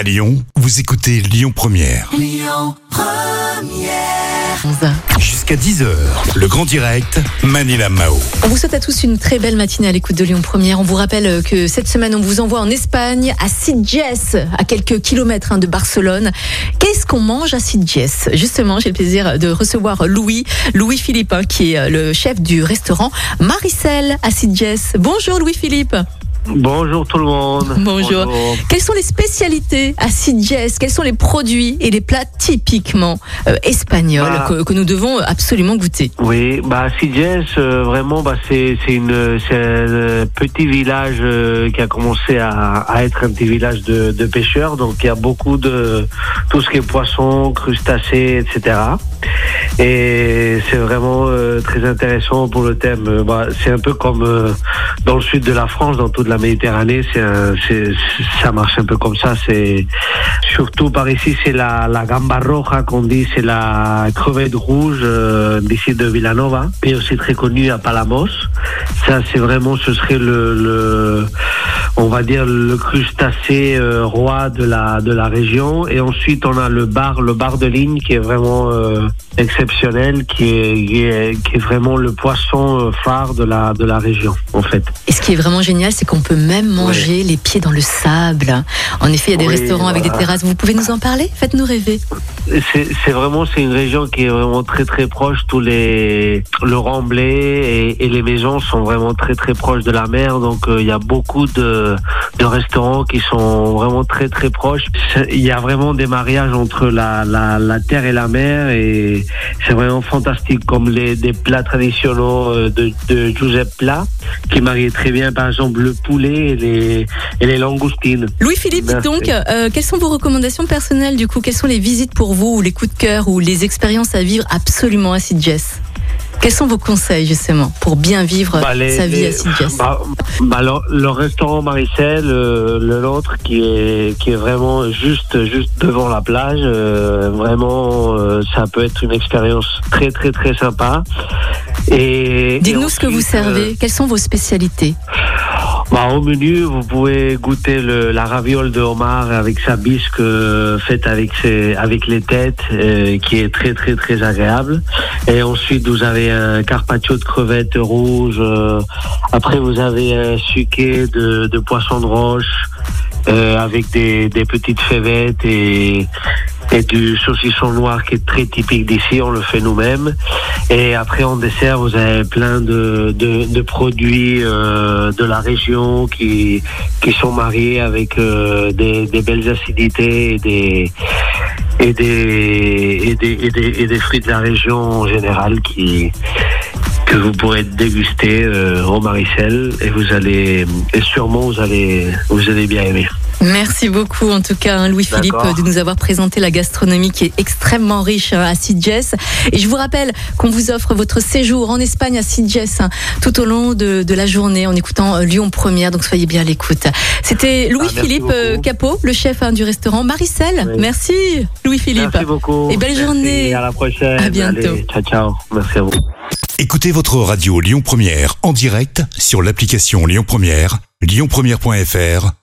À Lyon, vous écoutez Lyon Première. Jusqu'à 10h, le grand direct, Manila Mao. On vous souhaite à tous une très belle matinée à l'écoute de Lyon Première. On vous rappelle que cette semaine, on vous envoie en Espagne, à Sitges, à quelques kilomètres hein, de Barcelone. Qu'est-ce qu'on mange à Sitges? Justement, j'ai le plaisir de recevoir Louis, Louis Philippe, hein, qui est euh, le chef du restaurant Maricel à Sitges. Bonjour Louis Philippe. Bonjour tout le monde. Bonjour. Quelles sont les spécialités à Sitges Quels sont les produits et les plats typiquement euh, espagnols Bah. que, que nous devons absolument goûter? Oui, bah Sitges, euh, vraiment, bah c'est c'est une c'est un petit village euh, qui a commencé à, à être un petit village de, de pêcheurs. Donc il y a beaucoup de tout ce qui est poisson, crustacés, etc. Et c'est vraiment euh, très intéressant pour le thème. Euh, bah, c'est un peu comme euh, dans le sud de la France, dans toute la Méditerranée, un- c'est ça marche un peu comme ça. C'est surtout par ici, c'est la, la gamba roja qu'on dit, c'est la crevette rouge euh, d'ici de Villanova, et aussi très connue à Palamos. Ça, c'est vraiment, ce serait le, le va dire le crustacé euh, roi de la de la région. Et ensuite, on a le bar, le bar de ligne qui est vraiment euh, exceptionnel, qui est, qui est qui est vraiment le poisson euh, phare de la de la région, en fait. Et ce qui est vraiment génial, c'est qu'on peut même manger les pieds dans le sable. En effet, il y a des Oui, restaurants avec des terrasses. Vous pouvez nous en parler? Faites-nous rêver. C'est vraiment c'est une région qui est vraiment très très proche. Tous les le Remblai et, et les maisons sont vraiment très très proches de la mer. Donc euh, il y a beaucoup de, de restaurants qui sont vraiment très très proches. Il y a vraiment des mariages entre la, la, la terre et la mer et c'est vraiment fantastique comme les des plats traditionnels euh, de, de Giuseppe Pla qui marient très bien par exemple le poulet et les et les langoustines. Louis-Philippe, dites donc, euh, quelles sont vos recommandations personnelles du coup? Quelles sont les visites pour vous ou les coups de cœur ou les expériences à vivre absolument à Sitges? Quels sont vos conseils justement pour bien vivre Bah, les- sa vie les- à Sitges bah, bah, le, le restaurant Maricel, euh, le nôtre qui est qui est vraiment juste juste devant la plage, euh, vraiment euh, ça peut être une expérience très très très sympa. Et Dites-nous ce que vous servez. Quelles sont vos spécialités? euh, bah, au menu, vous pouvez goûter le, la raviole de homard avec sa bisque euh, faite avec ses, avec les têtes, euh, qui est très très très agréable. Et ensuite, vous avez un carpaccio de crevettes rouges. euh, après, vous avez un suquet de, de poisson de roche euh, avec des, des petites févettes et, et du saucisson noir qui est très typique d'ici. On le fait nous-mêmes. Et après, en dessert, vous avez plein de, de, de produits euh, de la région qui, qui sont mariés avec euh, des, des belles acidités et des, et des, et des, et des, et des fruits de la région en général qui, que vous pourrez déguster euh, au Maricel et vous allez et sûrement vous allez vous allez bien aimer. Merci beaucoup en tout cas hein, Louis-Philippe de nous avoir présenté la gastronomie qui est extrêmement riche hein, à Sitges. Et je vous rappelle qu'on vous offre votre séjour en Espagne à Sitges hein, tout au long de, de la journée en écoutant euh, Lyon Première. Donc soyez bien à l'écoute. C'était Louis-Philippe beaucoup. euh, Capot, le chef hein, du restaurant Maricel. Oui. Merci Louis-Philippe. Merci beaucoup. Et belle Merci, journée. À la prochaine. À bientôt. Allez, ciao ciao. Merci à vous. Écoutez votre radio Lyon Première en direct sur l'application Lyon Première, lyonpremière.fr